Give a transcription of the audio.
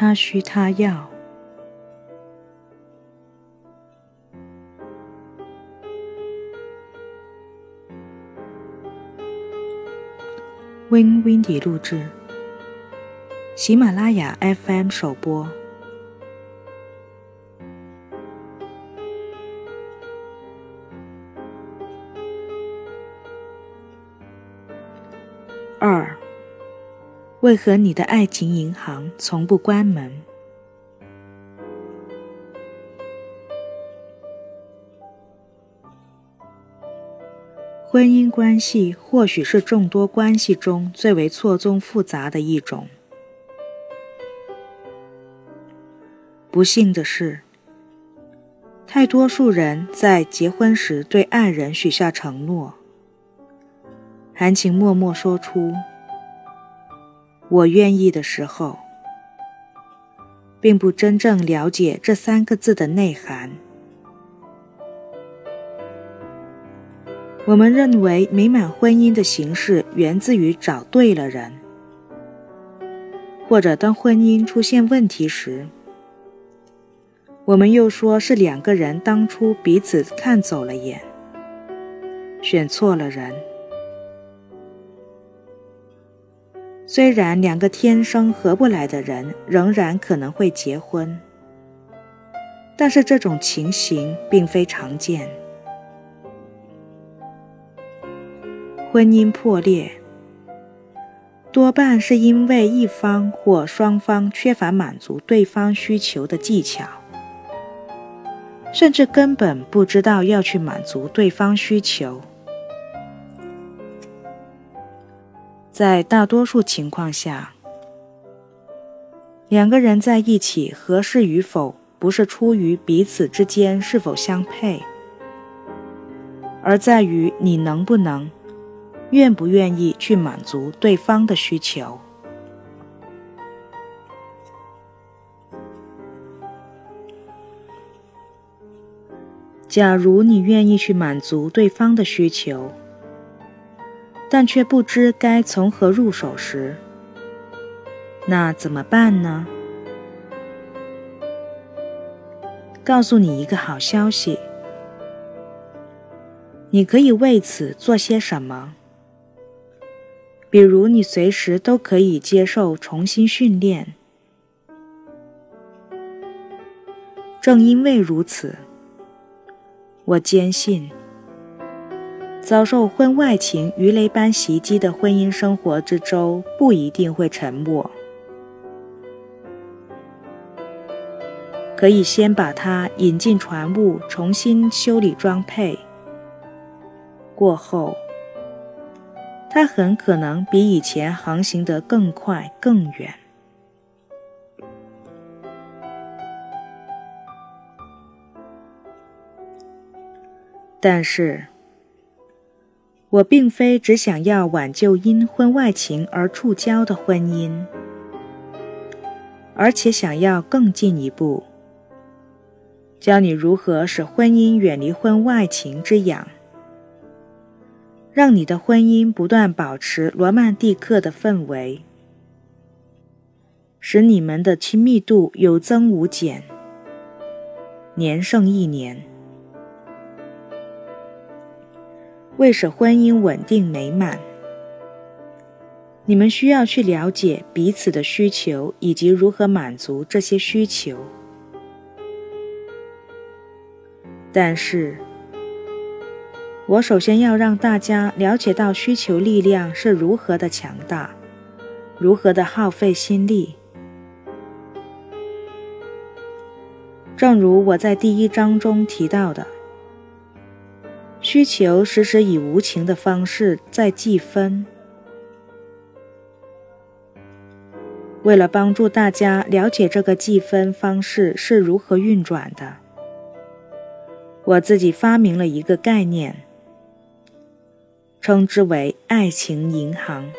他需他要。Win Windy 录制，喜马拉雅 FM 首播。为何你的爱情银行从不关门？婚姻关系或许是众多关系中最为错综复杂的一种。不幸的是，太多数人在结婚时对爱人许下承诺。含情脉脉说出“我愿意”的时候，并不真正了解这三个字的内涵。我们认为美满婚姻的形式源自于找对了人，或者当婚姻出现问题时，我们又说是两个人当初彼此看走了眼，选错了人。虽然两个天生合不来的人仍然可能会结婚，但是这种情形并非常见。婚姻破裂多半是因为一方或双方缺乏满足对方需求的技巧，甚至根本不知道要去满足对方需求。在大多数情况下，两个人在一起合适与否，不是出于彼此之间是否相配，而在于你能不能、愿不愿意去满足对方的需求。假如你愿意去满足对方的需求，但却不知该从何入手时，那怎么办呢？告诉你一个好消息，你可以为此做些什么。比如，你随时都可以接受重新训练。正因为如此，我坚信。遭受婚外情鱼雷般袭击的婚姻生活之舟不一定会沉没，可以先把它引进船坞，重新修理装配。过后，它很可能比以前航行得更快更远。但是。我并非只想要挽救因婚外情而触礁的婚姻，而且想要更进一步，教你如何使婚姻远离婚外情之痒，让你的婚姻不断保持罗曼蒂克的氛围，使你们的亲密度有增无减，年胜一年。为使婚姻稳定美满，你们需要去了解彼此的需求以及如何满足这些需求。但是，我首先要让大家了解到需求力量是如何的强大，如何的耗费心力。正如我在第一章中提到的。需求时时以无情的方式在计分。为了帮助大家了解这个计分方式是如何运转的，我自己发明了一个概念，称之为“爱情银行”。